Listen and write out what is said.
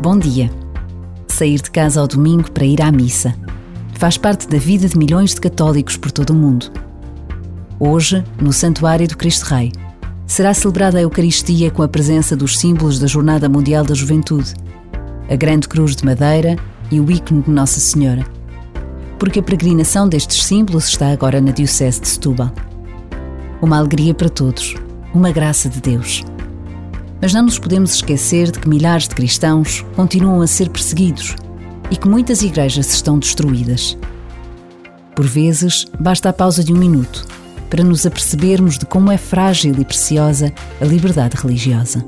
Bom dia. Sair de casa ao domingo para ir à missa faz parte da vida de milhões de católicos por todo o mundo. Hoje, no Santuário do Cristo Rei, será celebrada a Eucaristia com a presença dos símbolos da Jornada Mundial da Juventude, a Grande Cruz de Madeira e o ícone de Nossa Senhora. Porque a peregrinação destes símbolos está agora na Diocese de Setúbal. Uma alegria para todos, uma graça de Deus. Mas não nos podemos esquecer de que milhares de cristãos continuam a ser perseguidos e que muitas igrejas estão destruídas. Por vezes, basta a pausa de um minuto para nos apercebermos de como é frágil e preciosa a liberdade religiosa.